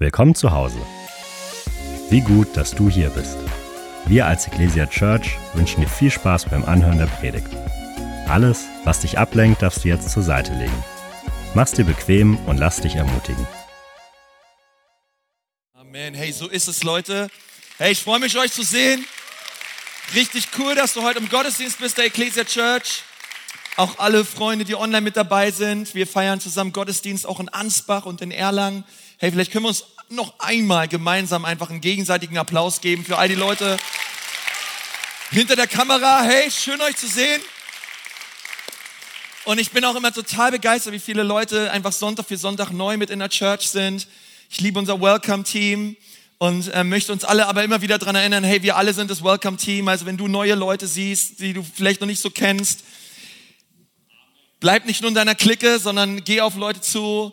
Willkommen zu Hause. Wie gut, dass du hier bist. Wir als Ecclesia Church wünschen dir viel Spaß beim Anhören der Predigt. Alles, was dich ablenkt, darfst du jetzt zur Seite legen. Mach's dir bequem und lass dich ermutigen. Amen. Hey, so ist es, Leute. Hey, ich freue mich, euch zu sehen. Richtig cool, dass du heute im Gottesdienst bist, der Ecclesia Church. Auch alle Freunde, die online mit dabei sind. Wir feiern zusammen Gottesdienst auch in Ansbach und in Erlangen. Hey, vielleicht können wir uns noch einmal gemeinsam einfach einen gegenseitigen Applaus geben für all die Leute hinter der Kamera. Hey, schön euch zu sehen. Und ich bin auch immer total begeistert, wie viele Leute einfach Sonntag für Sonntag neu mit in der Church sind. Ich liebe unser Welcome-Team und äh, möchte uns alle aber immer wieder daran erinnern, hey, wir alle sind das Welcome-Team. Also wenn du neue Leute siehst, die du vielleicht noch nicht so kennst, bleib nicht nur in deiner Clique, sondern geh auf Leute zu,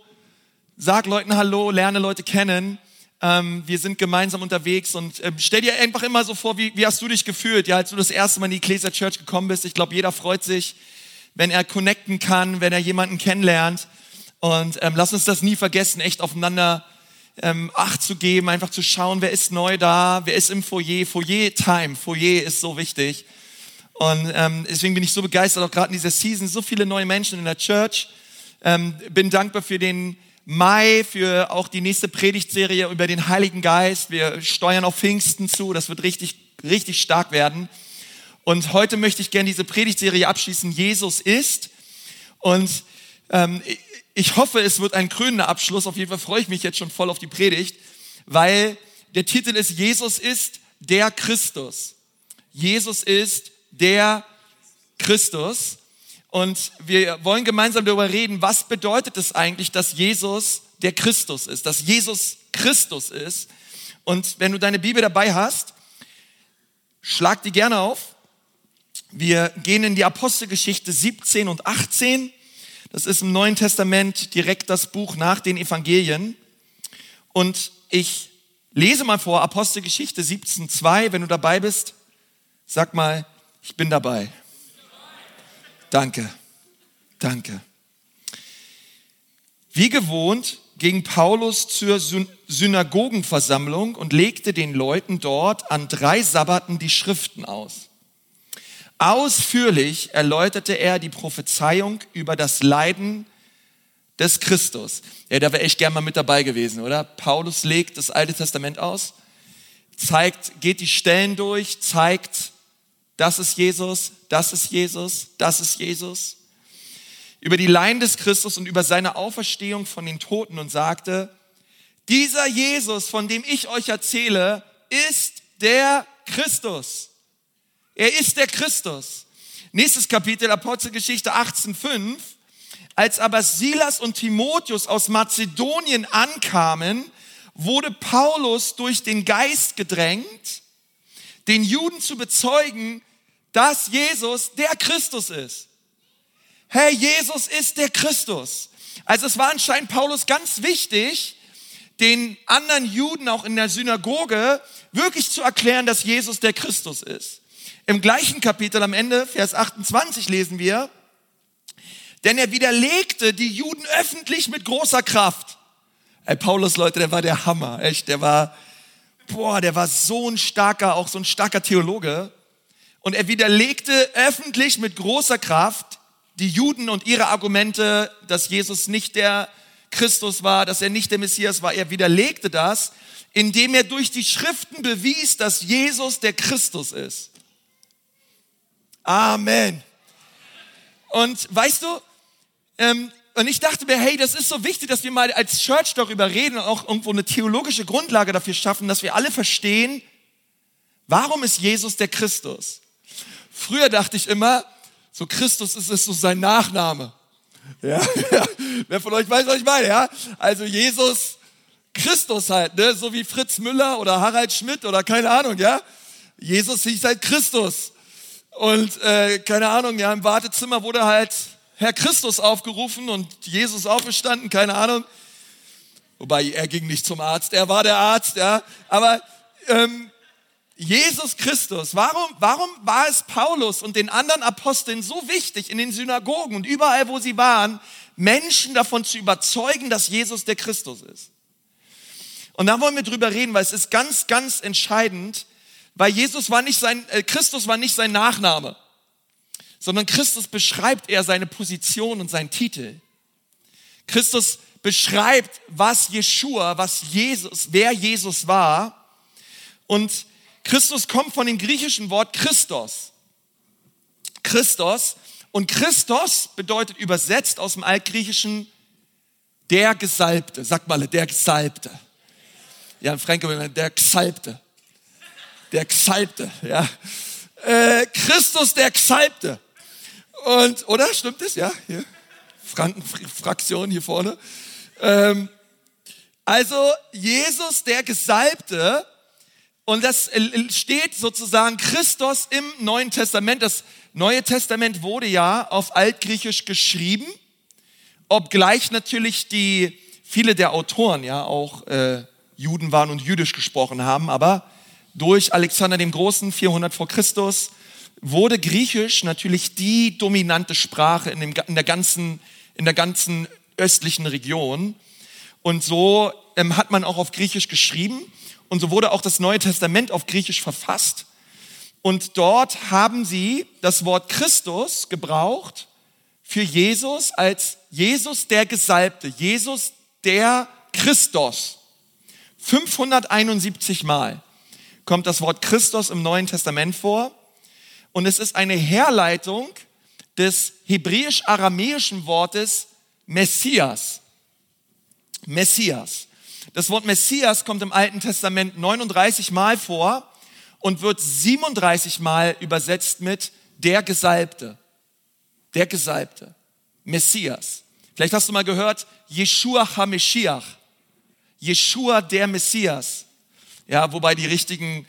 Sag Leuten Hallo, lerne Leute kennen. Ähm, wir sind gemeinsam unterwegs und ähm, stell dir einfach immer so vor, wie, wie hast du dich gefühlt, ja, als du das erste Mal in die Ecclesia Church gekommen bist. Ich glaube, jeder freut sich, wenn er connecten kann, wenn er jemanden kennenlernt. Und ähm, lass uns das nie vergessen, echt aufeinander ähm, Acht zu geben, einfach zu schauen, wer ist neu da, wer ist im Foyer. Foyer-Time, Foyer ist so wichtig. Und ähm, deswegen bin ich so begeistert, auch gerade in dieser Season, so viele neue Menschen in der Church. Ähm, bin dankbar für den Mai für auch die nächste Predigtserie über den Heiligen Geist. Wir steuern auf Pfingsten zu. Das wird richtig, richtig stark werden. Und heute möchte ich gerne diese Predigtserie abschließen. Jesus ist. Und ähm, ich hoffe, es wird ein krönender Abschluss. Auf jeden Fall freue ich mich jetzt schon voll auf die Predigt, weil der Titel ist Jesus ist der Christus. Jesus ist der Christus. Und wir wollen gemeinsam darüber reden, was bedeutet es eigentlich, dass Jesus der Christus ist, dass Jesus Christus ist. Und wenn du deine Bibel dabei hast, schlag die gerne auf. Wir gehen in die Apostelgeschichte 17 und 18. Das ist im Neuen Testament direkt das Buch nach den Evangelien. Und ich lese mal vor Apostelgeschichte 17.2. Wenn du dabei bist, sag mal, ich bin dabei. Danke, danke. Wie gewohnt ging Paulus zur Synagogenversammlung und legte den Leuten dort an drei Sabbaten die Schriften aus. Ausführlich erläuterte er die Prophezeiung über das Leiden des Christus. Ja, da wäre echt gern mal mit dabei gewesen, oder? Paulus legt das Alte Testament aus, zeigt, geht die Stellen durch, zeigt, das ist Jesus, das ist Jesus, das ist Jesus. Über die Leiden des Christus und über seine Auferstehung von den Toten und sagte, dieser Jesus, von dem ich euch erzähle, ist der Christus. Er ist der Christus. Nächstes Kapitel, Apostelgeschichte 18,5. Als aber Silas und Timotheus aus Mazedonien ankamen, wurde Paulus durch den Geist gedrängt, den Juden zu bezeugen, dass Jesus der Christus ist. Hey, Jesus ist der Christus. Also es war anscheinend Paulus ganz wichtig, den anderen Juden auch in der Synagoge wirklich zu erklären, dass Jesus der Christus ist. Im gleichen Kapitel am Ende, Vers 28 lesen wir, denn er widerlegte die Juden öffentlich mit großer Kraft. Ey, Paulus, Leute, der war der Hammer, echt, der war, boah, der war so ein starker, auch so ein starker Theologe. Und er widerlegte öffentlich mit großer Kraft die Juden und ihre Argumente, dass Jesus nicht der Christus war, dass er nicht der Messias war. Er widerlegte das, indem er durch die Schriften bewies, dass Jesus der Christus ist. Amen. Und weißt du, ähm, und ich dachte mir, hey, das ist so wichtig, dass wir mal als Church darüber reden und auch irgendwo eine theologische Grundlage dafür schaffen, dass wir alle verstehen, warum ist Jesus der Christus? Früher dachte ich immer, so Christus ist es so sein Nachname. Ja, ja. Wer von euch weiß, was ich meine, ja? Also Jesus Christus halt, ne? So wie Fritz Müller oder Harald Schmidt oder keine Ahnung, ja? Jesus hieß halt Christus. Und äh, keine Ahnung, ja, im Wartezimmer wurde halt Herr Christus aufgerufen und Jesus aufgestanden, keine Ahnung. Wobei er ging nicht zum Arzt, er war der Arzt, ja. Aber ähm, Jesus Christus, warum, warum war es Paulus und den anderen Aposteln so wichtig in den Synagogen und überall, wo sie waren, Menschen davon zu überzeugen, dass Jesus der Christus ist? Und da wollen wir drüber reden, weil es ist ganz, ganz entscheidend, weil Jesus war nicht sein, äh, Christus war nicht sein Nachname, sondern Christus beschreibt eher seine Position und seinen Titel. Christus beschreibt, was Jeshua, was Jesus, wer Jesus war. Und Christus kommt von dem griechischen Wort Christos. Christos. Und Christos bedeutet übersetzt aus dem Altgriechischen der Gesalbte. Sag mal, der Gesalbte. Ja, in Franke, der Gesalbte. Der Gesalbte, ja. Äh, Christus, der Gesalbte. Und, oder? Stimmt das? Ja, hier. Frankenfraktion hier vorne. Ähm, also, Jesus, der Gesalbte, und das steht sozusagen Christus im Neuen Testament. Das Neue Testament wurde ja auf Altgriechisch geschrieben, obgleich natürlich die, viele der Autoren ja auch äh, Juden waren und jüdisch gesprochen haben, aber durch Alexander dem Großen, 400 vor Christus, wurde Griechisch natürlich die dominante Sprache in, dem, in, der, ganzen, in der ganzen östlichen Region. Und so ähm, hat man auch auf Griechisch geschrieben. Und so wurde auch das Neue Testament auf Griechisch verfasst. Und dort haben sie das Wort Christus gebraucht für Jesus als Jesus der Gesalbte, Jesus der Christus. 571 Mal kommt das Wort Christus im Neuen Testament vor. Und es ist eine Herleitung des hebräisch-aramäischen Wortes Messias. Messias. Das Wort Messias kommt im Alten Testament 39 Mal vor und wird 37 Mal übersetzt mit der Gesalbte. Der Gesalbte. Messias. Vielleicht hast du mal gehört, Yeshua HaMashiach. Yeshua der Messias. Ja, wobei die richtigen,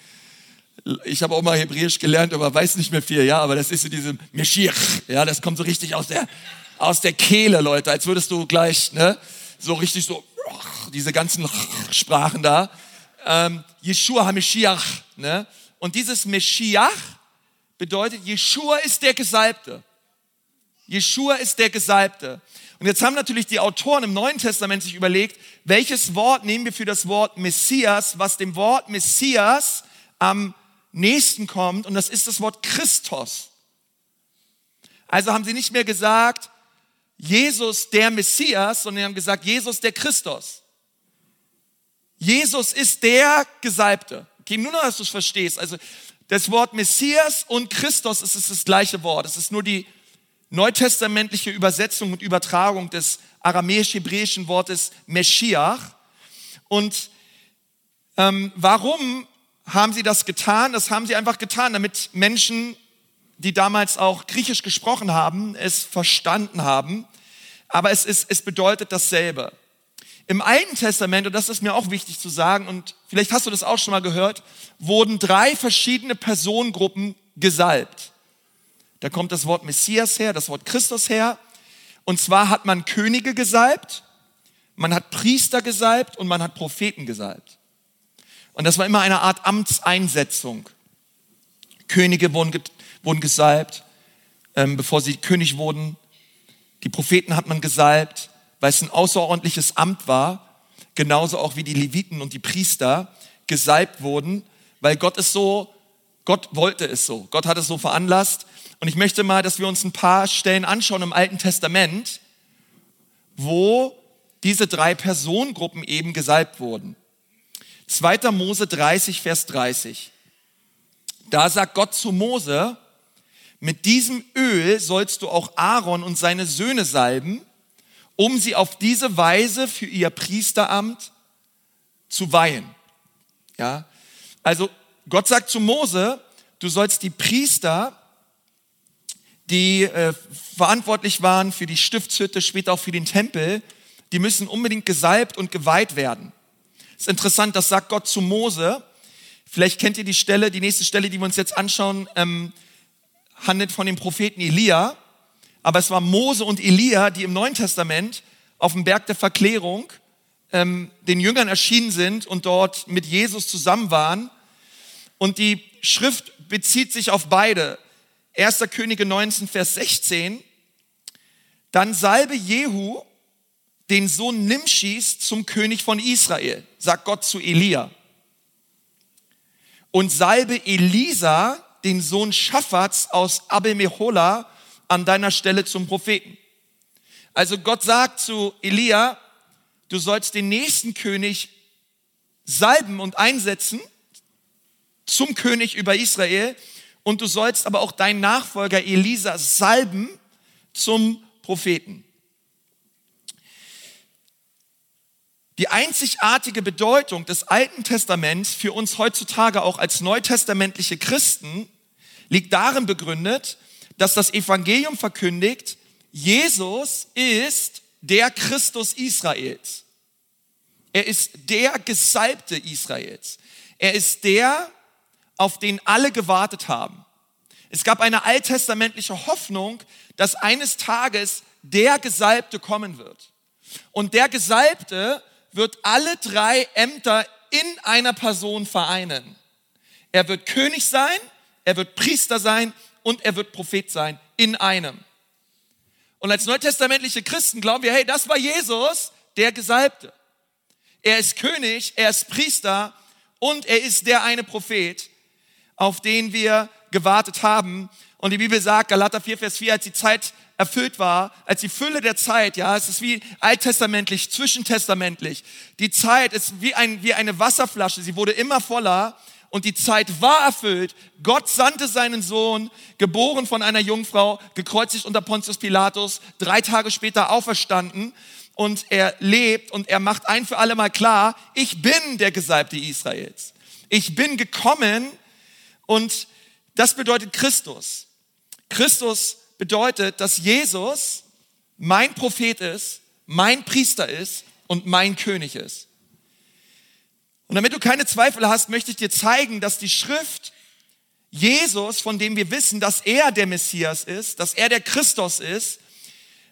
ich habe auch mal Hebräisch gelernt, aber weiß nicht mehr viel, ja, aber das ist so diese Meshiach, ja, das kommt so richtig aus der, aus der Kehle, Leute, als würdest du gleich, ne, so richtig so, diese ganzen Sprachen da. Ähm, Yeshua HaMashiach. Ne? Und dieses Meshiach bedeutet, Yeshua ist der Gesalbte. Yeshua ist der Gesalbte. Und jetzt haben natürlich die Autoren im Neuen Testament sich überlegt, welches Wort nehmen wir für das Wort Messias, was dem Wort Messias am nächsten kommt. Und das ist das Wort Christus. Also haben sie nicht mehr gesagt, Jesus der Messias, sondern haben gesagt, Jesus der Christus. Jesus ist der Gesalbte. Okay, nur noch, dass du es verstehst. Also das Wort Messias und Christus ist, ist das gleiche Wort. Es ist nur die neutestamentliche Übersetzung und Übertragung des aramäisch-hebräischen Wortes Meshiach. Und ähm, warum haben sie das getan? Das haben sie einfach getan, damit Menschen, die damals auch Griechisch gesprochen haben, es verstanden haben. Aber es, ist, es bedeutet dasselbe. Im Alten Testament, und das ist mir auch wichtig zu sagen, und vielleicht hast du das auch schon mal gehört, wurden drei verschiedene Personengruppen gesalbt. Da kommt das Wort Messias her, das Wort Christus her. Und zwar hat man Könige gesalbt, man hat Priester gesalbt und man hat Propheten gesalbt. Und das war immer eine Art Amtseinsetzung. Könige wurden, wurden gesalbt, ähm, bevor sie König wurden. Die Propheten hat man gesalbt weil es ein außerordentliches Amt war, genauso auch wie die Leviten und die Priester gesalbt wurden, weil Gott es so, Gott wollte es so, Gott hat es so veranlasst. Und ich möchte mal, dass wir uns ein paar Stellen anschauen im Alten Testament, wo diese drei Personengruppen eben gesalbt wurden. 2. Mose 30, Vers 30. Da sagt Gott zu Mose, mit diesem Öl sollst du auch Aaron und seine Söhne salben um sie auf diese Weise für ihr Priesteramt zu weihen. Ja, also Gott sagt zu Mose, du sollst die Priester, die äh, verantwortlich waren für die Stiftshütte, später auch für den Tempel, die müssen unbedingt gesalbt und geweiht werden. ist interessant, das sagt Gott zu Mose. Vielleicht kennt ihr die Stelle, die nächste Stelle, die wir uns jetzt anschauen, ähm, handelt von dem Propheten Elia aber es war Mose und Elia, die im Neuen Testament auf dem Berg der Verklärung ähm, den Jüngern erschienen sind und dort mit Jesus zusammen waren. Und die Schrift bezieht sich auf beide. 1. Könige 19, Vers 16. Dann salbe Jehu den Sohn Nimschis zum König von Israel, sagt Gott zu Elia. Und salbe Elisa, den Sohn Schaffats aus Abimehola, an deiner Stelle zum Propheten. Also Gott sagt zu Elia, du sollst den nächsten König salben und einsetzen zum König über Israel und du sollst aber auch deinen Nachfolger Elisa salben zum Propheten. Die einzigartige Bedeutung des Alten Testaments für uns heutzutage auch als neutestamentliche Christen liegt darin begründet, dass das Evangelium verkündigt, Jesus ist der Christus Israels. Er ist der Gesalbte Israels. Er ist der, auf den alle gewartet haben. Es gab eine alttestamentliche Hoffnung, dass eines Tages der Gesalbte kommen wird. Und der Gesalbte wird alle drei Ämter in einer Person vereinen. Er wird König sein, er wird Priester sein und er wird Prophet sein in einem. Und als neutestamentliche Christen glauben wir, hey, das war Jesus, der Gesalbte. Er ist König, er ist Priester und er ist der eine Prophet, auf den wir gewartet haben. Und die Bibel sagt, Galater 4, Vers 4, als die Zeit erfüllt war, als die Fülle der Zeit, ja, es ist wie alttestamentlich, zwischentestamentlich. Die Zeit ist wie, ein, wie eine Wasserflasche, sie wurde immer voller und die Zeit war erfüllt. Gott sandte seinen Sohn, geboren von einer Jungfrau, gekreuzigt unter Pontius Pilatus, drei Tage später auferstanden und er lebt und er macht ein für alle Mal klar, ich bin der Gesalbte Israels. Ich bin gekommen und das bedeutet Christus. Christus bedeutet, dass Jesus mein Prophet ist, mein Priester ist und mein König ist. Und damit du keine Zweifel hast, möchte ich dir zeigen, dass die Schrift Jesus, von dem wir wissen, dass er der Messias ist, dass er der Christus ist,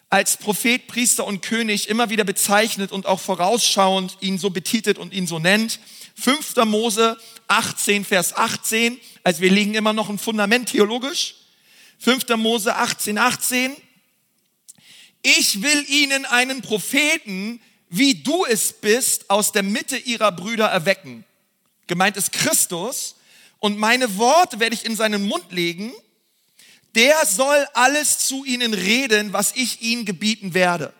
als Prophet, Priester und König immer wieder bezeichnet und auch vorausschauend ihn so betitelt und ihn so nennt. 5. Mose 18, Vers 18. Also wir legen immer noch ein Fundament theologisch. 5. Mose 18, 18. Ich will ihnen einen Propheten, wie du es bist, aus der Mitte ihrer Brüder erwecken. Gemeint ist Christus. Und meine Worte werde ich in seinen Mund legen. Der soll alles zu ihnen reden, was ich ihnen gebieten werde.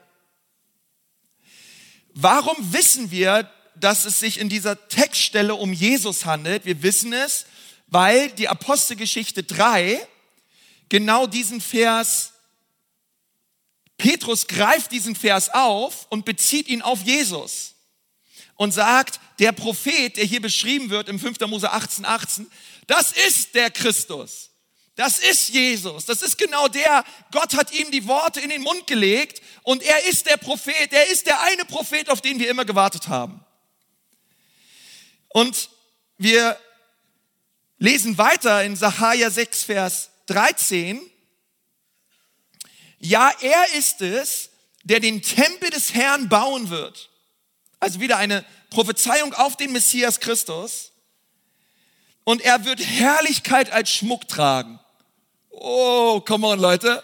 Warum wissen wir, dass es sich in dieser Textstelle um Jesus handelt? Wir wissen es, weil die Apostelgeschichte 3 genau diesen Vers, Petrus greift diesen Vers auf und bezieht ihn auf Jesus und sagt, der Prophet, der hier beschrieben wird im 5. Mose 18, 18, das ist der Christus. Das ist Jesus. Das ist genau der. Gott hat ihm die Worte in den Mund gelegt und er ist der Prophet. Er ist der eine Prophet, auf den wir immer gewartet haben. Und wir lesen weiter in Sacharja 6, Vers 13, ja, er ist es, der den Tempel des Herrn bauen wird. Also wieder eine Prophezeiung auf den Messias Christus. Und er wird Herrlichkeit als Schmuck tragen. Oh, come on, Leute.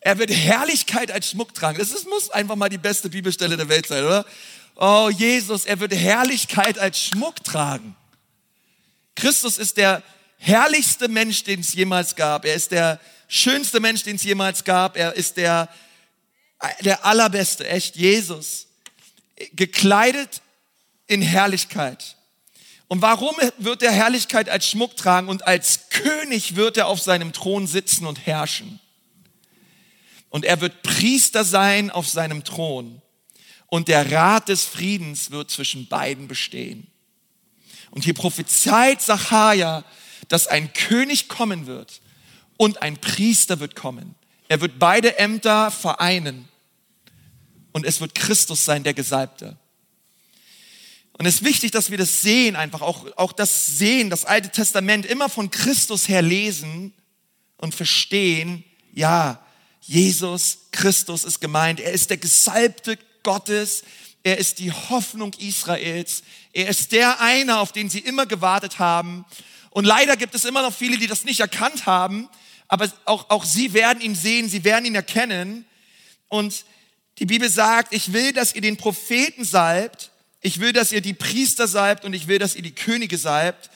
Er wird Herrlichkeit als Schmuck tragen. Das ist, muss einfach mal die beste Bibelstelle der Welt sein, oder? Oh, Jesus, er wird Herrlichkeit als Schmuck tragen. Christus ist der herrlichste Mensch, den es jemals gab. Er ist der schönste Mensch, den es jemals gab. Er ist der, der allerbeste, echt Jesus. Gekleidet in Herrlichkeit. Und warum wird er Herrlichkeit als Schmuck tragen und als König wird er auf seinem Thron sitzen und herrschen? Und er wird Priester sein auf seinem Thron. Und der Rat des Friedens wird zwischen beiden bestehen. Und hier prophezeit Zachariah, dass ein König kommen wird und ein Priester wird kommen. Er wird beide Ämter vereinen und es wird Christus sein, der Gesalbte. Und es ist wichtig, dass wir das sehen, einfach auch, auch das sehen, das Alte Testament immer von Christus her lesen und verstehen, ja, Jesus Christus ist gemeint. Er ist der Gesalbte Gottes. Er ist die Hoffnung Israels. Er ist der eine, auf den sie immer gewartet haben. Und leider gibt es immer noch viele, die das nicht erkannt haben, aber auch, auch sie werden ihn sehen, sie werden ihn erkennen. Und Die Bibel sagt, ich will, dass ihr den Propheten salbt, ich will, dass ihr die Priester salbt und ich will, dass ihr die Könige salbt.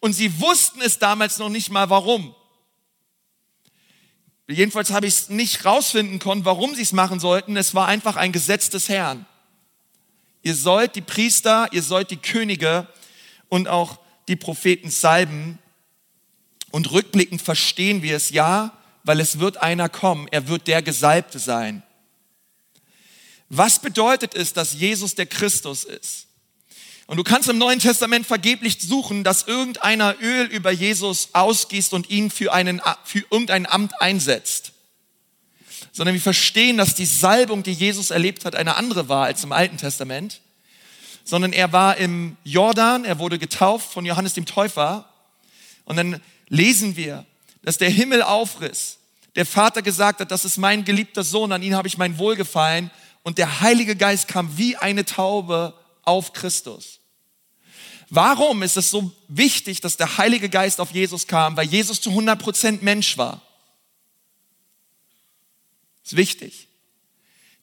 Und sie wussten es damals noch nicht mal, warum. Jedenfalls habe ich es nicht rausfinden können, warum sie es machen sollten. Es war einfach ein Gesetz des Herrn. Ihr sollt die Priester, ihr sollt die Könige und auch die Propheten salben. Und rückblickend verstehen wir es ja, weil es wird einer kommen. Er wird der Gesalbte sein. Was bedeutet es, dass Jesus der Christus ist? Und du kannst im Neuen Testament vergeblich suchen, dass irgendeiner Öl über Jesus ausgießt und ihn für, einen, für irgendein Amt einsetzt. Sondern wir verstehen, dass die Salbung, die Jesus erlebt hat, eine andere war als im Alten Testament. Sondern er war im Jordan, er wurde getauft von Johannes dem Täufer. Und dann lesen wir, dass der Himmel aufriss. Der Vater gesagt hat, das ist mein geliebter Sohn, an ihn habe ich mein Wohlgefallen. Und der Heilige Geist kam wie eine Taube auf Christus. Warum ist es so wichtig, dass der Heilige Geist auf Jesus kam? Weil Jesus zu 100% Mensch war. Das ist wichtig.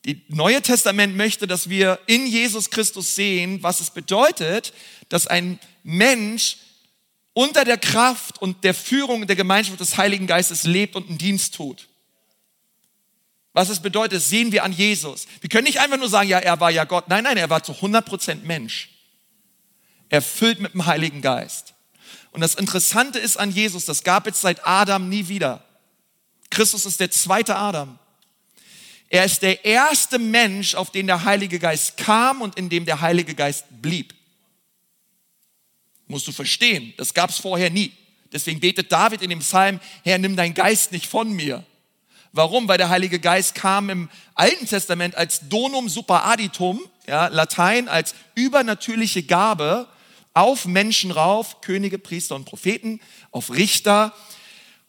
Die Neue Testament möchte, dass wir in Jesus Christus sehen, was es bedeutet, dass ein Mensch unter der Kraft und der Führung der Gemeinschaft des Heiligen Geistes lebt und einen Dienst tut. Was es bedeutet, sehen wir an Jesus. Wir können nicht einfach nur sagen, ja, er war ja Gott. Nein, nein, er war zu 100% Mensch. Erfüllt mit dem Heiligen Geist. Und das Interessante ist an Jesus, das gab es seit Adam nie wieder. Christus ist der zweite Adam. Er ist der erste Mensch, auf den der Heilige Geist kam und in dem der Heilige Geist blieb. Musst du verstehen, das gab es vorher nie. Deswegen betet David in dem Psalm, Herr, nimm dein Geist nicht von mir. Warum? Weil der Heilige Geist kam im Alten Testament als Donum super aditum, ja, Latein als übernatürliche Gabe auf Menschen rauf, Könige, Priester und Propheten, auf Richter.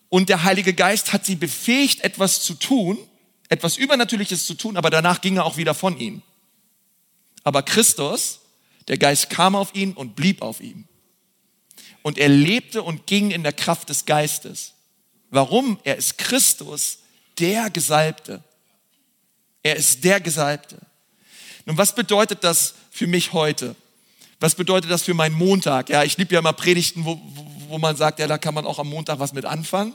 Und der Heilige Geist hat sie befähigt, etwas zu tun, etwas Übernatürliches zu tun, aber danach ging er auch wieder von ihnen. Aber Christus, der Geist kam auf ihn und blieb auf ihm. Und er lebte und ging in der Kraft des Geistes. Warum? Er ist Christus, der Gesalbte. Er ist der Gesalbte. Nun, was bedeutet das für mich heute? Was bedeutet das für meinen Montag? Ja, ich liebe ja immer Predigten, wo, wo man sagt, ja, da kann man auch am Montag was mit anfangen.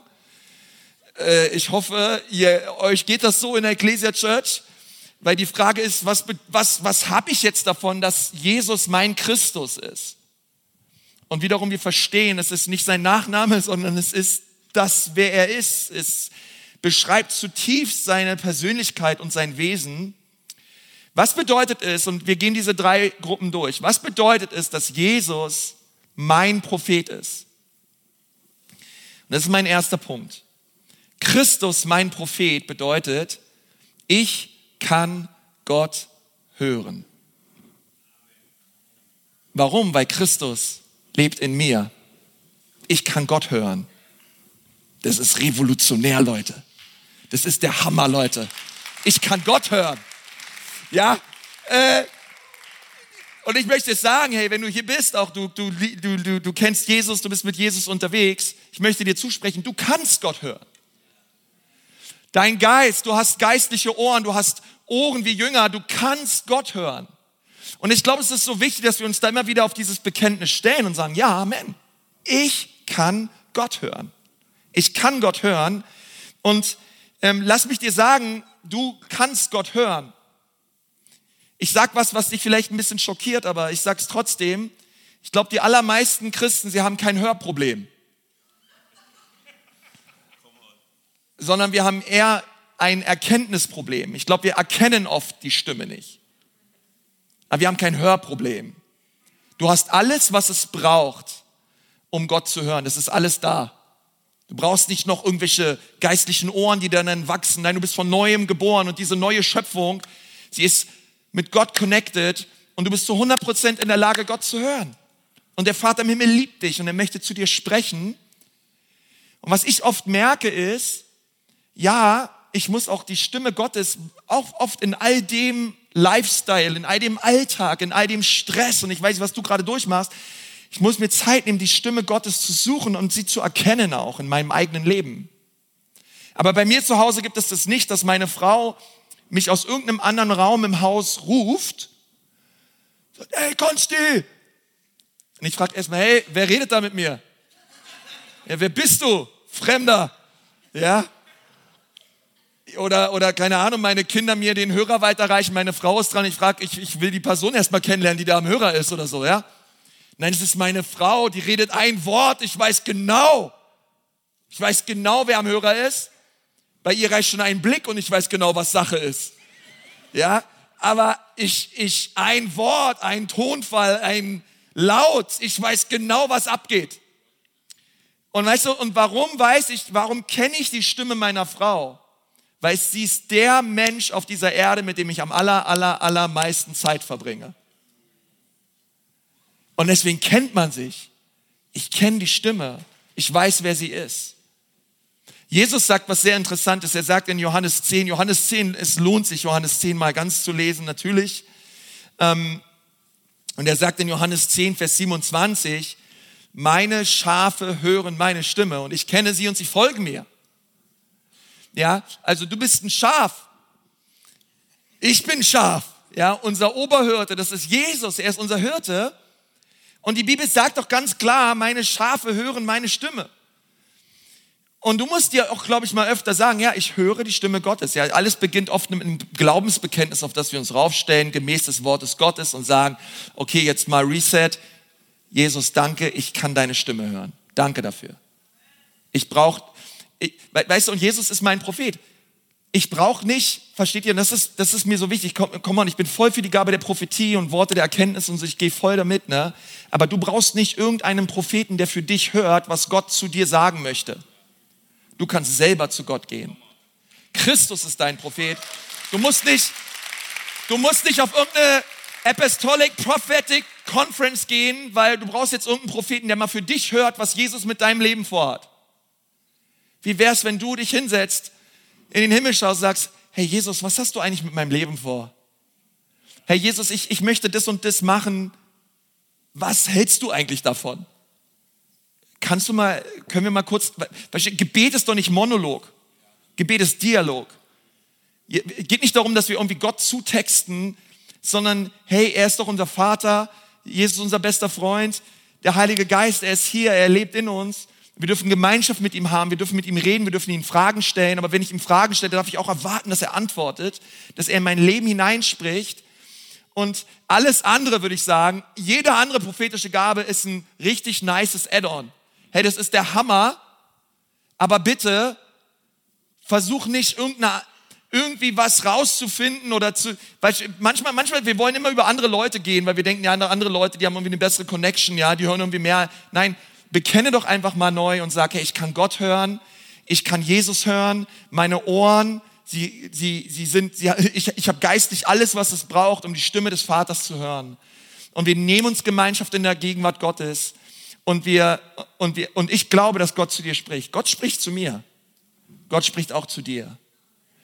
Äh, ich hoffe, ihr, euch geht das so in der Ecclesia Church, weil die Frage ist, was, was, was habe ich jetzt davon, dass Jesus mein Christus ist? Und wiederum, wir verstehen, es ist nicht sein Nachname, sondern es ist das, wer er ist. Es beschreibt zutiefst seine Persönlichkeit und sein Wesen. Was bedeutet es, und wir gehen diese drei Gruppen durch, was bedeutet es, dass Jesus mein Prophet ist? Und das ist mein erster Punkt. Christus, mein Prophet, bedeutet, ich kann Gott hören. Warum? Weil Christus lebt in mir. Ich kann Gott hören. Das ist revolutionär, Leute. Das ist der Hammer, Leute. Ich kann Gott hören. Ja, äh, und ich möchte sagen, hey, wenn du hier bist, auch du, du, du, du, du kennst Jesus, du bist mit Jesus unterwegs, ich möchte dir zusprechen, du kannst Gott hören. Dein Geist, du hast geistliche Ohren, du hast Ohren wie Jünger, du kannst Gott hören. Und ich glaube, es ist so wichtig, dass wir uns da immer wieder auf dieses Bekenntnis stellen und sagen, ja, Amen. Ich kann Gott hören. Ich kann Gott hören. Und ähm, lass mich dir sagen, du kannst Gott hören. Ich sag was, was dich vielleicht ein bisschen schockiert, aber ich sag's trotzdem. Ich glaube, die allermeisten Christen, sie haben kein Hörproblem. Sondern wir haben eher ein Erkenntnisproblem. Ich glaube, wir erkennen oft die Stimme nicht. Aber wir haben kein Hörproblem. Du hast alles, was es braucht, um Gott zu hören. Das ist alles da. Du brauchst nicht noch irgendwelche geistlichen Ohren, die dann wachsen. Nein, du bist von neuem geboren und diese neue Schöpfung, sie ist mit Gott connected und du bist zu 100 Prozent in der Lage, Gott zu hören. Und der Vater im Himmel liebt dich und er möchte zu dir sprechen. Und was ich oft merke ist, ja, ich muss auch die Stimme Gottes auch oft in all dem Lifestyle, in all dem Alltag, in all dem Stress und ich weiß was du gerade durchmachst, ich muss mir Zeit nehmen, die Stimme Gottes zu suchen und sie zu erkennen auch in meinem eigenen Leben. Aber bei mir zu Hause gibt es das nicht, dass meine Frau mich aus irgendeinem anderen Raum im Haus ruft, sagt, hey Konsti! Und ich frage erstmal, hey, wer redet da mit mir? Ja, wer bist du? Fremder. Ja? Oder, oder keine Ahnung, meine Kinder mir den Hörer weiterreichen, meine Frau ist dran, ich frage, ich, ich will die Person erstmal kennenlernen, die da am Hörer ist oder so, ja? Nein, es ist meine Frau, die redet ein Wort, ich weiß genau. Ich weiß genau, wer am Hörer ist. Bei ihr reicht schon ein Blick und ich weiß genau, was Sache ist. Ja? Aber ich, ich, ein Wort, ein Tonfall, ein Laut, ich weiß genau, was abgeht. Und weißt du, und warum weiß ich, warum kenne ich die Stimme meiner Frau? Weil sie ist der Mensch auf dieser Erde, mit dem ich am aller, aller, allermeisten Zeit verbringe. Und deswegen kennt man sich. Ich kenne die Stimme. Ich weiß, wer sie ist. Jesus sagt was sehr Interessantes. Er sagt in Johannes 10, Johannes 10, es lohnt sich, Johannes 10 mal ganz zu lesen, natürlich. Ähm, und er sagt in Johannes 10, Vers 27, meine Schafe hören meine Stimme und ich kenne sie und sie folgen mir. Ja, also du bist ein Schaf. Ich bin Schaf. Ja, unser Oberhirte, das ist Jesus, er ist unser Hirte. Und die Bibel sagt doch ganz klar, meine Schafe hören meine Stimme. Und du musst dir auch, glaube ich, mal öfter sagen, ja, ich höre die Stimme Gottes. Ja, alles beginnt oft mit einem Glaubensbekenntnis, auf das wir uns raufstellen, gemäß des Wortes Gottes und sagen, okay, jetzt mal Reset. Jesus, danke, ich kann deine Stimme hören. Danke dafür. Ich brauche, weißt du, und Jesus ist mein Prophet. Ich brauche nicht, versteht ihr, das ist, das ist mir so wichtig, komm, komm on, ich bin voll für die Gabe der Prophetie und Worte der Erkenntnis und so, ich gehe voll damit, ne? Aber du brauchst nicht irgendeinen Propheten, der für dich hört, was Gott zu dir sagen möchte. Du kannst selber zu Gott gehen. Christus ist dein Prophet. Du musst nicht, du musst nicht auf irgendeine Apostolic Prophetic Conference gehen, weil du brauchst jetzt irgendeinen Propheten, der mal für dich hört, was Jesus mit deinem Leben vorhat. Wie wär's, wenn du dich hinsetzt, in den Himmel schaust und sagst, hey Jesus, was hast du eigentlich mit meinem Leben vor? Hey Jesus, ich, ich möchte das und das machen. Was hältst du eigentlich davon? Kannst du mal, können wir mal kurz, Gebet ist doch nicht Monolog. Gebet ist Dialog. Geht nicht darum, dass wir irgendwie Gott zutexten, sondern hey, er ist doch unser Vater, Jesus ist unser bester Freund, der Heilige Geist, er ist hier, er lebt in uns. Wir dürfen Gemeinschaft mit ihm haben, wir dürfen mit ihm reden, wir dürfen ihn Fragen stellen, aber wenn ich ihm Fragen stelle, darf ich auch erwarten, dass er antwortet, dass er in mein Leben hineinspricht. Und alles andere würde ich sagen, jede andere prophetische Gabe ist ein richtig nices Add-on. Hey, das ist der Hammer, aber bitte versuch nicht irgendeine irgendwie was rauszufinden oder zu, weil manchmal, manchmal, wir wollen immer über andere Leute gehen, weil wir denken, ja, andere Leute, die haben irgendwie eine bessere Connection, ja, die hören irgendwie mehr. Nein, bekenne doch einfach mal neu und sag, hey, ich kann Gott hören, ich kann Jesus hören, meine Ohren, sie, sie, sie sind, sie, ich, ich habe geistlich alles, was es braucht, um die Stimme des Vaters zu hören. Und wir nehmen uns Gemeinschaft in der Gegenwart Gottes und wir, und wir, und ich glaube, dass Gott zu dir spricht. Gott spricht zu mir. Gott spricht auch zu dir.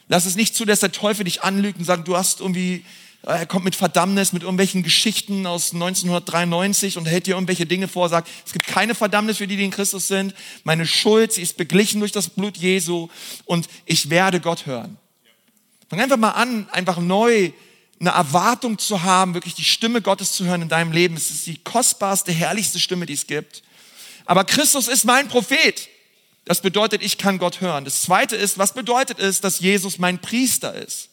Lass es nicht zu, dass der Teufel dich anlügt und sagt, du hast irgendwie, er kommt mit Verdammnis, mit irgendwelchen Geschichten aus 1993 und hält dir irgendwelche Dinge vor, sagt, es gibt keine Verdammnis für die, die in Christus sind. Meine Schuld, sie ist beglichen durch das Blut Jesu und ich werde Gott hören. Fang einfach mal an, einfach neu eine Erwartung zu haben, wirklich die Stimme Gottes zu hören in deinem Leben. Es ist die kostbarste, herrlichste Stimme, die es gibt. Aber Christus ist mein Prophet. Das bedeutet, ich kann Gott hören. Das zweite ist, was bedeutet es, dass Jesus mein Priester ist?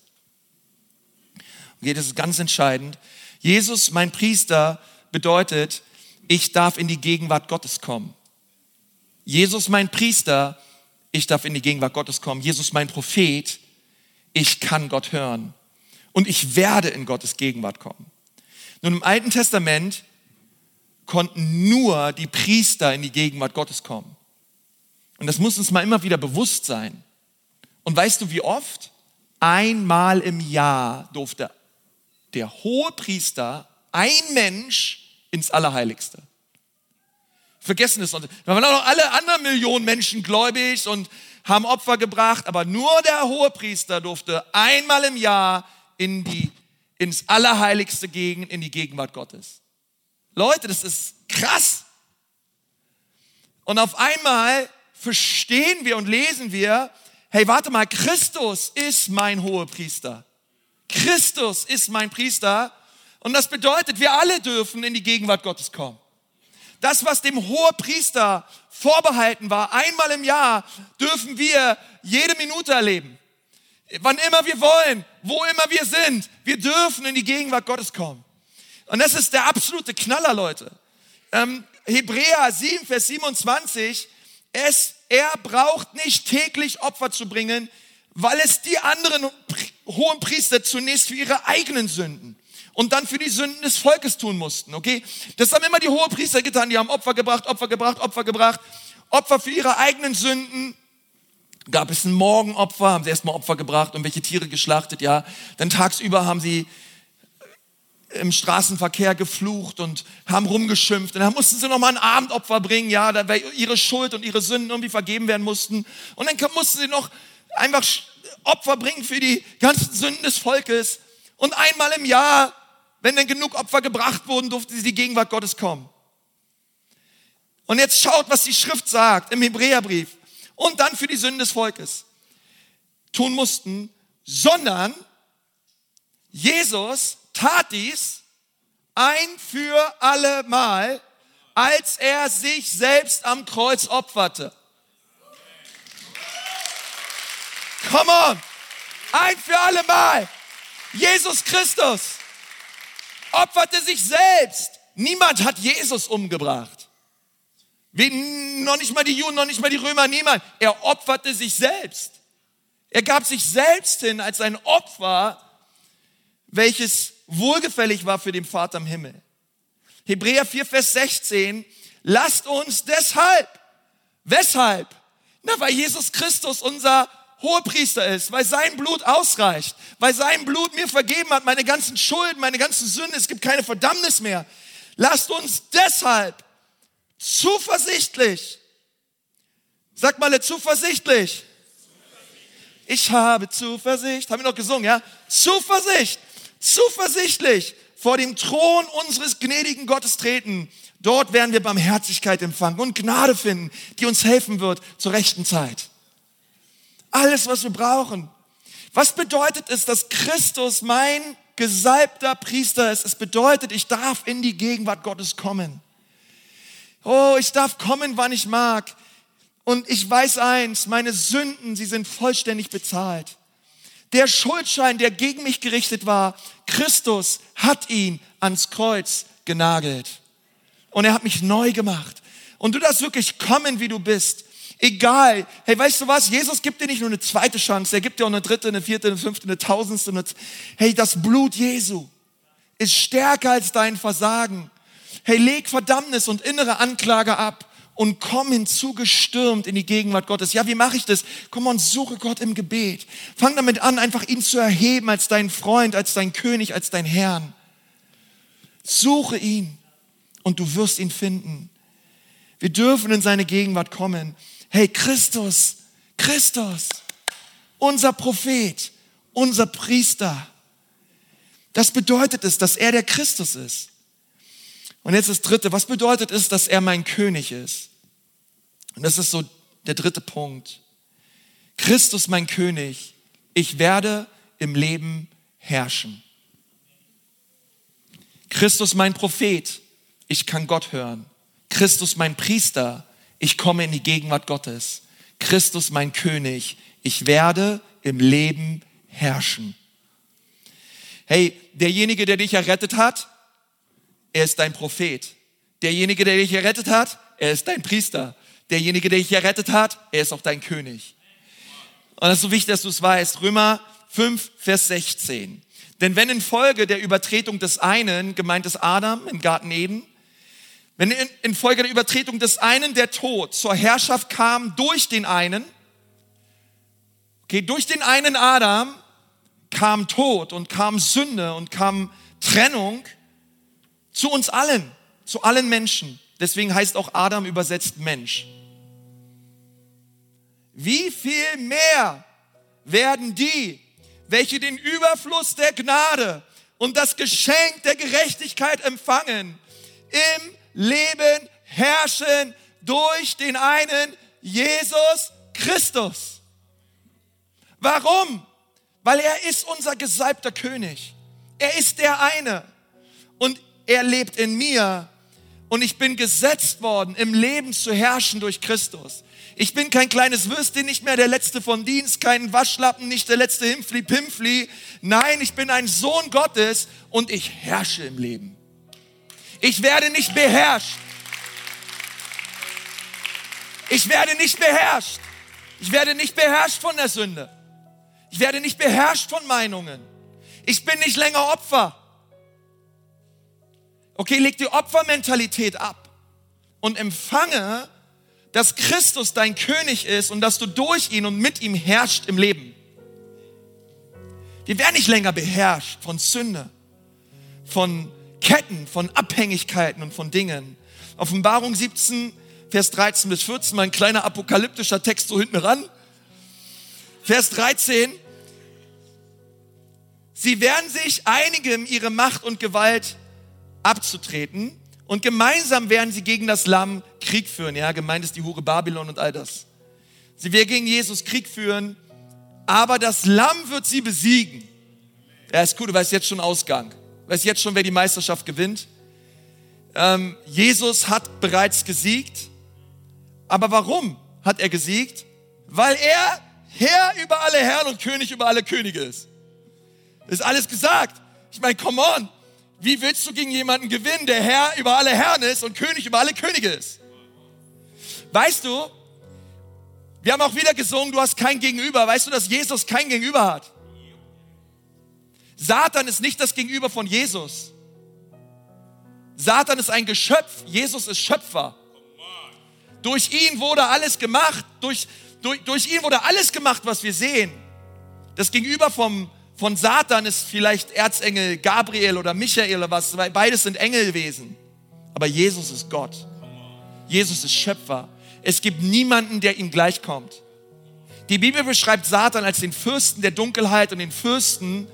Okay, das ist ganz entscheidend. Jesus, mein Priester, bedeutet, ich darf in die Gegenwart Gottes kommen. Jesus, mein Priester, ich darf in die Gegenwart Gottes kommen. Jesus, mein Prophet, ich kann Gott hören. Und ich werde in Gottes Gegenwart kommen. Nun, im Alten Testament konnten nur die Priester in die Gegenwart Gottes kommen. Und das muss uns mal immer wieder bewusst sein. Und weißt du, wie oft? Einmal im Jahr durfte der hohe Priester, ein Mensch, ins Allerheiligste. Vergessen es. Da waren auch noch alle anderen Millionen Menschen gläubig und haben Opfer gebracht, aber nur der hohe Priester durfte einmal im Jahr in die, ins Allerheiligste gehen, in die Gegenwart Gottes. Leute, das ist krass. Und auf einmal verstehen wir und lesen wir, hey, warte mal, Christus ist mein hoher Priester. Christus ist mein Priester. Und das bedeutet, wir alle dürfen in die Gegenwart Gottes kommen. Das, was dem Hohepriester vorbehalten war, einmal im Jahr, dürfen wir jede Minute erleben. Wann immer wir wollen, wo immer wir sind, wir dürfen in die Gegenwart Gottes kommen. Und das ist der absolute Knaller, Leute. Ähm, Hebräer 7, Vers 27, es, er braucht nicht täglich Opfer zu bringen, weil es die anderen hohen Priester zunächst für ihre eigenen Sünden und dann für die Sünden des Volkes tun mussten, okay? Das haben immer die hohen Priester getan, die haben Opfer gebracht, Opfer gebracht, Opfer gebracht, Opfer für ihre eigenen Sünden. Gab es ein Morgenopfer, haben sie erstmal Opfer gebracht und welche Tiere geschlachtet, ja. Dann tagsüber haben sie im Straßenverkehr geflucht und haben rumgeschimpft. Und dann mussten sie nochmal ein Abendopfer bringen, ja, da ihre Schuld und ihre Sünden irgendwie vergeben werden mussten. Und dann mussten sie noch einfach Opfer bringen für die ganzen Sünden des Volkes. Und einmal im Jahr, wenn dann genug Opfer gebracht wurden, durfte sie die Gegenwart Gottes kommen. Und jetzt schaut, was die Schrift sagt im Hebräerbrief. Und dann für die Sünden des Volkes tun mussten, sondern Jesus tat dies ein für alle Mal, als er sich selbst am Kreuz opferte. Come on. Ein für alle Mal. Jesus Christus opferte sich selbst. Niemand hat Jesus umgebracht. Wie, noch nicht mal die Juden, noch nicht mal die Römer, niemand. Er opferte sich selbst. Er gab sich selbst hin als ein Opfer, welches wohlgefällig war für den Vater im Himmel. Hebräer 4, Vers 16, lasst uns deshalb, weshalb? Na, weil Jesus Christus unser Hohepriester ist, weil sein Blut ausreicht, weil sein Blut mir vergeben hat, meine ganzen Schulden, meine ganzen Sünden, es gibt keine Verdammnis mehr. Lasst uns deshalb zuversichtlich, sag mal zuversichtlich, ich habe Zuversicht, haben wir noch gesungen, ja? Zuversicht, zuversichtlich vor dem Thron unseres gnädigen Gottes treten. Dort werden wir Barmherzigkeit empfangen und Gnade finden, die uns helfen wird zur rechten Zeit. Alles, was wir brauchen. Was bedeutet es, dass Christus mein gesalbter Priester ist? Es bedeutet, ich darf in die Gegenwart Gottes kommen. Oh, ich darf kommen, wann ich mag. Und ich weiß eins, meine Sünden, sie sind vollständig bezahlt. Der Schuldschein, der gegen mich gerichtet war, Christus hat ihn ans Kreuz genagelt. Und er hat mich neu gemacht. Und du darfst wirklich kommen, wie du bist. Egal. Hey, weißt du was? Jesus gibt dir nicht nur eine zweite Chance, er gibt dir auch eine dritte, eine vierte, eine fünfte, eine tausendste. Eine hey, das Blut Jesu ist stärker als dein Versagen. Hey, leg Verdammnis und innere Anklage ab und komm hinzugestürmt in die Gegenwart Gottes. Ja, wie mache ich das? Komm und suche Gott im Gebet. Fang damit an, einfach ihn zu erheben als dein Freund, als dein König, als dein Herrn. Suche ihn und du wirst ihn finden. Wir dürfen in seine Gegenwart kommen hey Christus, Christus, unser Prophet, unser Priester. Das bedeutet es, dass er der Christus ist. Und jetzt das dritte, was bedeutet es, dass er mein König ist? Und das ist so der dritte Punkt. Christus mein König, ich werde im Leben herrschen. Christus mein Prophet, ich kann Gott hören. Christus mein Priester, ich komme in die Gegenwart Gottes. Christus mein König, ich werde im Leben herrschen. Hey, derjenige, der dich errettet hat, er ist dein Prophet. Derjenige, der dich errettet hat, er ist dein Priester. Derjenige, der dich errettet hat, er ist auch dein König. Und das ist so wichtig, dass du es weißt. Römer 5, Vers 16. Denn wenn infolge der Übertretung des einen, gemeint ist Adam im Garten Eden, wenn infolge der Übertretung des einen der Tod zur Herrschaft kam durch den einen, okay, durch den einen Adam kam Tod und kam Sünde und kam Trennung zu uns allen, zu allen Menschen. Deswegen heißt auch Adam übersetzt Mensch. Wie viel mehr werden die, welche den Überfluss der Gnade und das Geschenk der Gerechtigkeit empfangen, im Leben herrschen durch den einen Jesus Christus. Warum? weil er ist unser gesalbter König. Er ist der eine und er lebt in mir und ich bin gesetzt worden, im Leben zu herrschen durch Christus. Ich bin kein kleines Würstchen, nicht mehr der Letzte von Dienst, kein Waschlappen, nicht der letzte Himpfli-Pimpfli. Nein, ich bin ein Sohn Gottes und ich herrsche im Leben. Ich werde nicht beherrscht. Ich werde nicht beherrscht. Ich werde nicht beherrscht von der Sünde. Ich werde nicht beherrscht von Meinungen. Ich bin nicht länger Opfer. Okay, leg die Opfermentalität ab und empfange, dass Christus dein König ist und dass du durch ihn und mit ihm herrscht im Leben. Wir werden nicht länger beherrscht von Sünde, von Ketten, von Abhängigkeiten und von Dingen. Offenbarung 17, Vers 13 bis 14, mein kleiner apokalyptischer Text so hinten ran. Vers 13. Sie werden sich einigen, ihre Macht und Gewalt abzutreten und gemeinsam werden sie gegen das Lamm Krieg führen. Ja, gemeint ist die Hure Babylon und all das. Sie werden gegen Jesus Krieg führen, aber das Lamm wird sie besiegen. Ja, ist cool, du weißt jetzt schon Ausgang. Du weißt jetzt schon, wer die Meisterschaft gewinnt. Ähm, Jesus hat bereits gesiegt. Aber warum hat er gesiegt? Weil er Herr über alle Herren und König über alle Könige ist. Ist alles gesagt. Ich meine, come on. Wie willst du gegen jemanden gewinnen, der Herr über alle Herren ist und König über alle Könige ist? Weißt du, wir haben auch wieder gesungen, du hast kein Gegenüber. Weißt du, dass Jesus kein Gegenüber hat? Satan ist nicht das Gegenüber von Jesus. Satan ist ein Geschöpf, Jesus ist Schöpfer. Durch ihn wurde alles gemacht, durch, durch, durch ihn wurde alles gemacht, was wir sehen. Das Gegenüber vom, von Satan ist vielleicht Erzengel Gabriel oder Michael oder was, weil beides sind Engelwesen. Aber Jesus ist Gott. Jesus ist Schöpfer. Es gibt niemanden, der ihm gleichkommt. Die Bibel beschreibt Satan als den Fürsten der Dunkelheit und den Fürsten,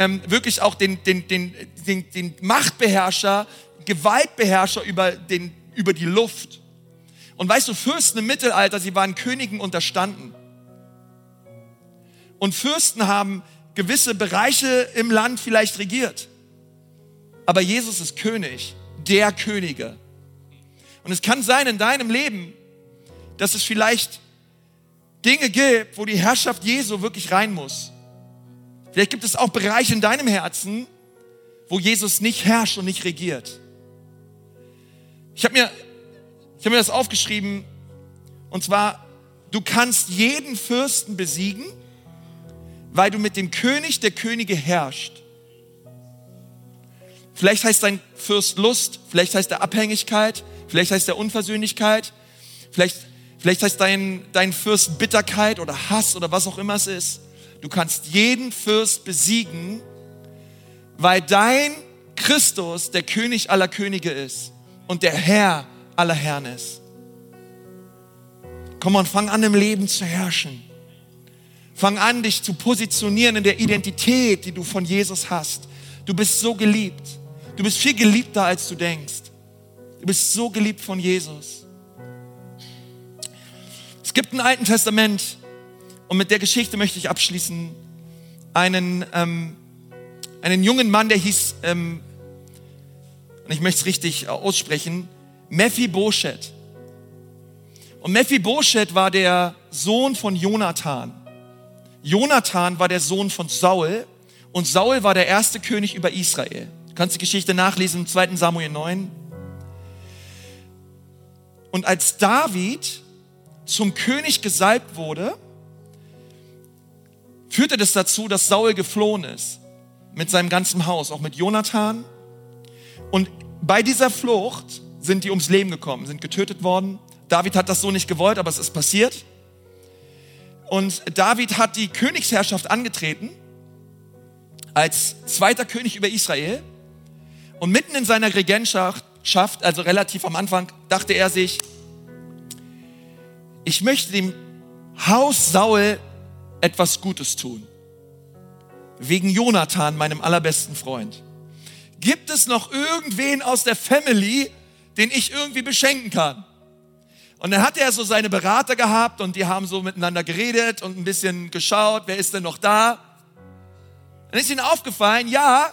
ähm, wirklich auch den, den, den, den, den Machtbeherrscher, Gewaltbeherrscher über, den, über die Luft. Und weißt du, Fürsten im Mittelalter, sie waren Königen unterstanden. Und Fürsten haben gewisse Bereiche im Land vielleicht regiert. Aber Jesus ist König, der Könige. Und es kann sein in deinem Leben, dass es vielleicht Dinge gibt, wo die Herrschaft Jesu wirklich rein muss. Vielleicht gibt es auch Bereiche in deinem Herzen, wo Jesus nicht herrscht und nicht regiert. Ich habe mir, ich hab mir das aufgeschrieben, und zwar, du kannst jeden Fürsten besiegen, weil du mit dem König der Könige herrscht. Vielleicht heißt dein Fürst Lust, vielleicht heißt er Abhängigkeit, vielleicht heißt er Unversöhnlichkeit, vielleicht Vielleicht heißt dein, dein Fürst Bitterkeit oder Hass oder was auch immer es ist. Du kannst jeden Fürst besiegen, weil dein Christus der König aller Könige ist und der Herr aller Herren ist. Komm und fang an im Leben zu herrschen. Fang an, dich zu positionieren in der Identität, die du von Jesus hast. Du bist so geliebt. Du bist viel geliebter, als du denkst. Du bist so geliebt von Jesus. Es gibt im Alten Testament, und mit der Geschichte möchte ich abschließen, einen, ähm, einen jungen Mann, der hieß, ähm, und ich möchte es richtig aussprechen, Mephibosheth. Und Mephibosheth war der Sohn von Jonathan. Jonathan war der Sohn von Saul und Saul war der erste König über Israel. Du kannst die Geschichte nachlesen im 2. Samuel 9. Und als David zum König gesalbt wurde, führte das dazu, dass Saul geflohen ist mit seinem ganzen Haus, auch mit Jonathan. Und bei dieser Flucht sind die ums Leben gekommen, sind getötet worden. David hat das so nicht gewollt, aber es ist passiert. Und David hat die Königsherrschaft angetreten als zweiter König über Israel. Und mitten in seiner Regentschaft, also relativ am Anfang, dachte er sich, ich möchte dem Haus Saul etwas Gutes tun. Wegen Jonathan, meinem allerbesten Freund. Gibt es noch irgendwen aus der Family, den ich irgendwie beschenken kann? Und dann hat er so seine Berater gehabt und die haben so miteinander geredet und ein bisschen geschaut, wer ist denn noch da? Dann ist ihnen aufgefallen, ja,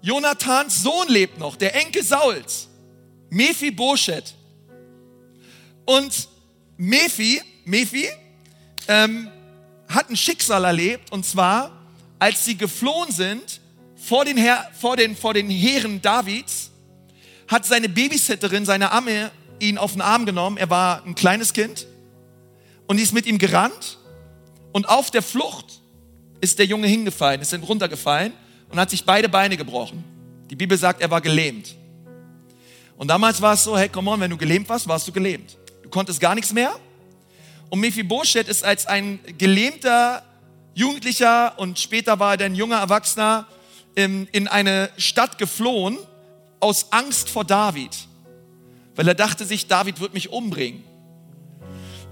Jonathans Sohn lebt noch, der Enkel Sauls, Mephibosheth. Und Mephi, Mephi ähm, hat ein Schicksal erlebt, und zwar, als sie geflohen sind vor den, Her vor den, vor den Heeren Davids, hat seine Babysitterin, seine Amme, ihn auf den Arm genommen. Er war ein kleines Kind und die ist mit ihm gerannt und auf der Flucht ist der Junge hingefallen, ist runtergefallen und hat sich beide Beine gebrochen. Die Bibel sagt, er war gelähmt. Und damals war es so, hey, come on, wenn du gelähmt warst, warst du gelähmt. Du konntest gar nichts mehr. Und Mephibosheth ist als ein gelähmter Jugendlicher und später war er dann junger Erwachsener in eine Stadt geflohen aus Angst vor David, weil er dachte sich, David wird mich umbringen.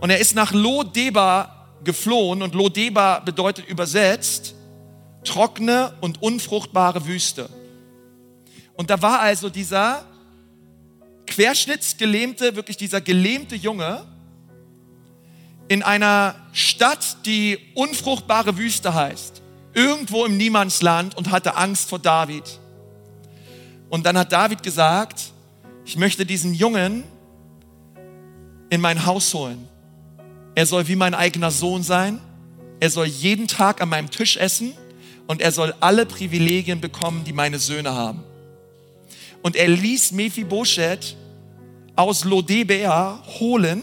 Und er ist nach Lodeba geflohen und Lodeba bedeutet übersetzt trockene und unfruchtbare Wüste. Und da war also dieser querschnittsgelähmte, wirklich dieser gelähmte Junge in einer Stadt, die unfruchtbare Wüste heißt, irgendwo im Niemandsland und hatte Angst vor David. Und dann hat David gesagt, ich möchte diesen Jungen in mein Haus holen. Er soll wie mein eigener Sohn sein. Er soll jeden Tag an meinem Tisch essen und er soll alle Privilegien bekommen, die meine Söhne haben. Und er ließ Mephibosheth aus Lodebea holen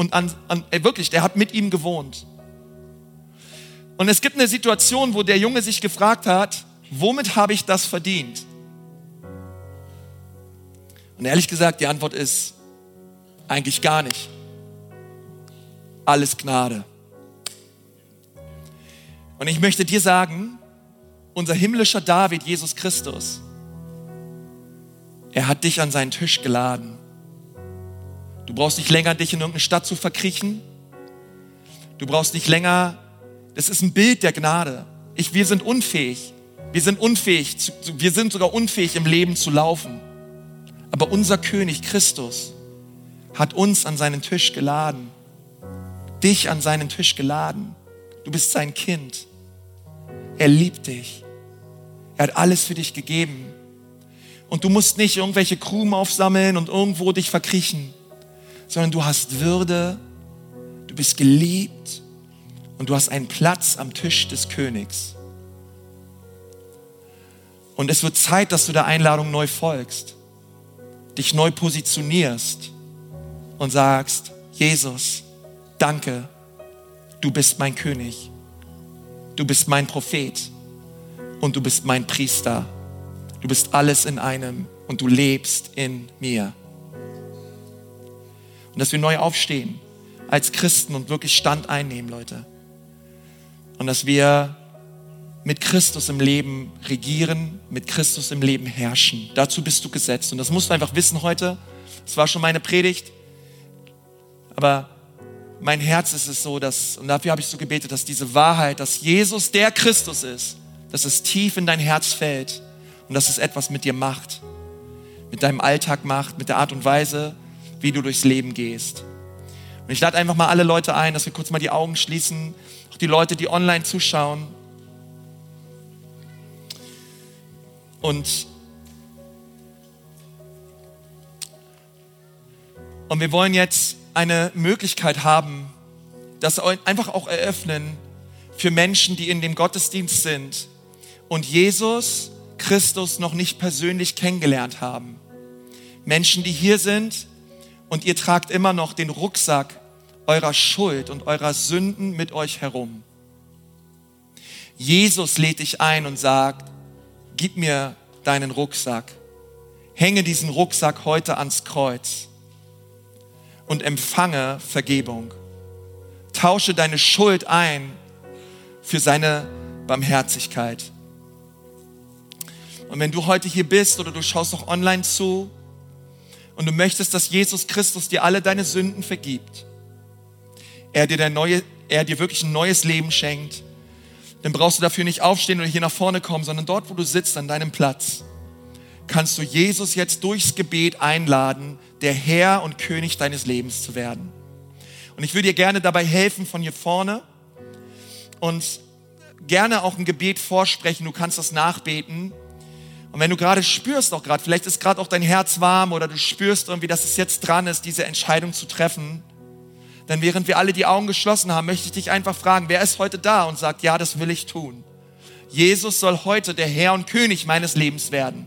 und an, an, äh, wirklich, der hat mit ihm gewohnt. Und es gibt eine Situation, wo der Junge sich gefragt hat, womit habe ich das verdient? Und ehrlich gesagt, die Antwort ist eigentlich gar nicht alles Gnade. Und ich möchte dir sagen, unser himmlischer David, Jesus Christus, er hat dich an seinen Tisch geladen. Du brauchst nicht länger, dich in irgendeine Stadt zu verkriechen. Du brauchst nicht länger, das ist ein Bild der Gnade. Ich, wir sind unfähig. Wir sind unfähig, wir sind sogar unfähig im Leben zu laufen. Aber unser König Christus hat uns an seinen Tisch geladen dich an seinen Tisch geladen. Du bist sein Kind. Er liebt dich. Er hat alles für dich gegeben. Und du musst nicht irgendwelche Krumen aufsammeln und irgendwo dich verkriechen, sondern du hast Würde, du bist geliebt und du hast einen Platz am Tisch des Königs. Und es wird Zeit, dass du der Einladung neu folgst, dich neu positionierst und sagst, Jesus, danke, du bist mein König, du bist mein Prophet und du bist mein Priester. Du bist alles in einem und du lebst in mir. Und dass wir neu aufstehen als Christen und wirklich Stand einnehmen, Leute. Und dass wir mit Christus im Leben regieren, mit Christus im Leben herrschen. Dazu bist du gesetzt. Und das musst du einfach wissen heute. Das war schon meine Predigt. Aber mein Herz ist es so, dass, und dafür habe ich so gebetet, dass diese Wahrheit, dass Jesus der Christus ist, dass es tief in dein Herz fällt und dass es etwas mit dir macht, mit deinem Alltag macht, mit der Art und Weise, wie du durchs Leben gehst. Und ich lade einfach mal alle Leute ein, dass wir kurz mal die Augen schließen, auch die Leute, die online zuschauen. Und, und wir wollen jetzt eine Möglichkeit haben, das einfach auch eröffnen für Menschen, die in dem Gottesdienst sind und Jesus Christus noch nicht persönlich kennengelernt haben. Menschen, die hier sind und ihr tragt immer noch den Rucksack eurer Schuld und eurer Sünden mit euch herum. Jesus lädt dich ein und sagt, gib mir deinen Rucksack. Hänge diesen Rucksack heute ans Kreuz und empfange Vergebung. Tausche deine Schuld ein für seine Barmherzigkeit. Und wenn du heute hier bist oder du schaust auch online zu und du möchtest, dass Jesus Christus dir alle deine Sünden vergibt, er dir, der neue, er dir wirklich ein neues Leben schenkt, dann brauchst du dafür nicht aufstehen oder hier nach vorne kommen, sondern dort, wo du sitzt, an deinem Platz, kannst du Jesus jetzt durchs Gebet einladen, der Herr und König deines Lebens zu werden. Und ich würde dir gerne dabei helfen von hier vorne. Und gerne auch ein Gebet vorsprechen, du kannst das nachbeten. Und wenn du gerade spürst, auch gerade, vielleicht ist gerade auch dein Herz warm oder du spürst irgendwie, dass es jetzt dran ist, diese Entscheidung zu treffen, dann während wir alle die Augen geschlossen haben, möchte ich dich einfach fragen, wer ist heute da und sagt, ja, das will ich tun. Jesus soll heute der Herr und König meines Lebens werden.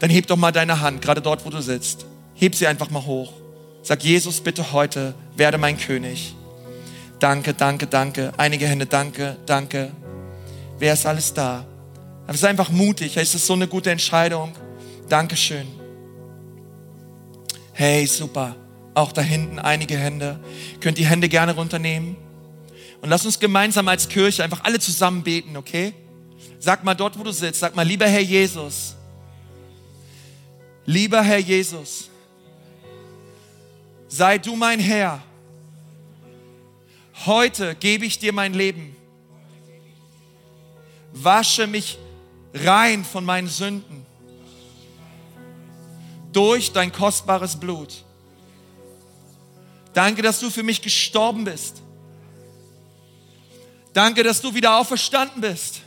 Dann heb doch mal deine Hand, gerade dort, wo du sitzt. Heb sie einfach mal hoch. Sag, Jesus, bitte heute werde mein König. Danke, danke, danke. Einige Hände, danke, danke. Wer ist alles da? Aber sei einfach mutig. Es ist so eine gute Entscheidung. Dankeschön. Hey, super. Auch da hinten einige Hände. Könnt die Hände gerne runternehmen. Und lass uns gemeinsam als Kirche einfach alle zusammen beten, okay? Sag mal dort, wo du sitzt, sag mal, lieber Herr Jesus, lieber Herr Jesus, sei du mein Herr. Heute gebe ich dir mein Leben. Wasche mich rein von meinen Sünden durch dein kostbares Blut. Danke, dass du für mich gestorben bist. Danke, dass du wieder auferstanden bist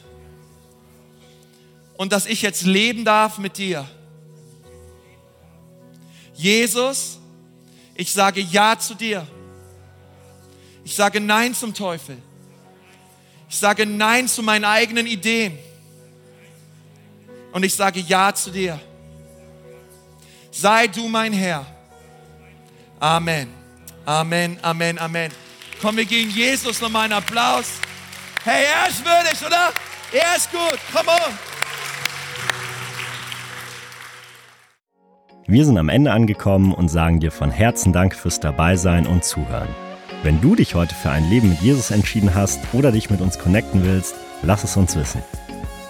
und dass ich jetzt leben darf mit dir. Jesus, ich sage Ja zu dir. Ich sage Nein zum Teufel. Ich sage Nein zu meinen eigenen Ideen. Und ich sage Ja zu dir. Sei du mein Herr. Amen. Amen, Amen, Amen. Komm, wir geben Jesus nochmal einen Applaus. Hey, er ist würdig, oder? Er ist gut. Come on. Wir sind am Ende angekommen und sagen dir von Herzen Dank fürs Dabeisein und Zuhören. Wenn du dich heute für ein Leben mit Jesus entschieden hast oder dich mit uns connecten willst, lass es uns wissen.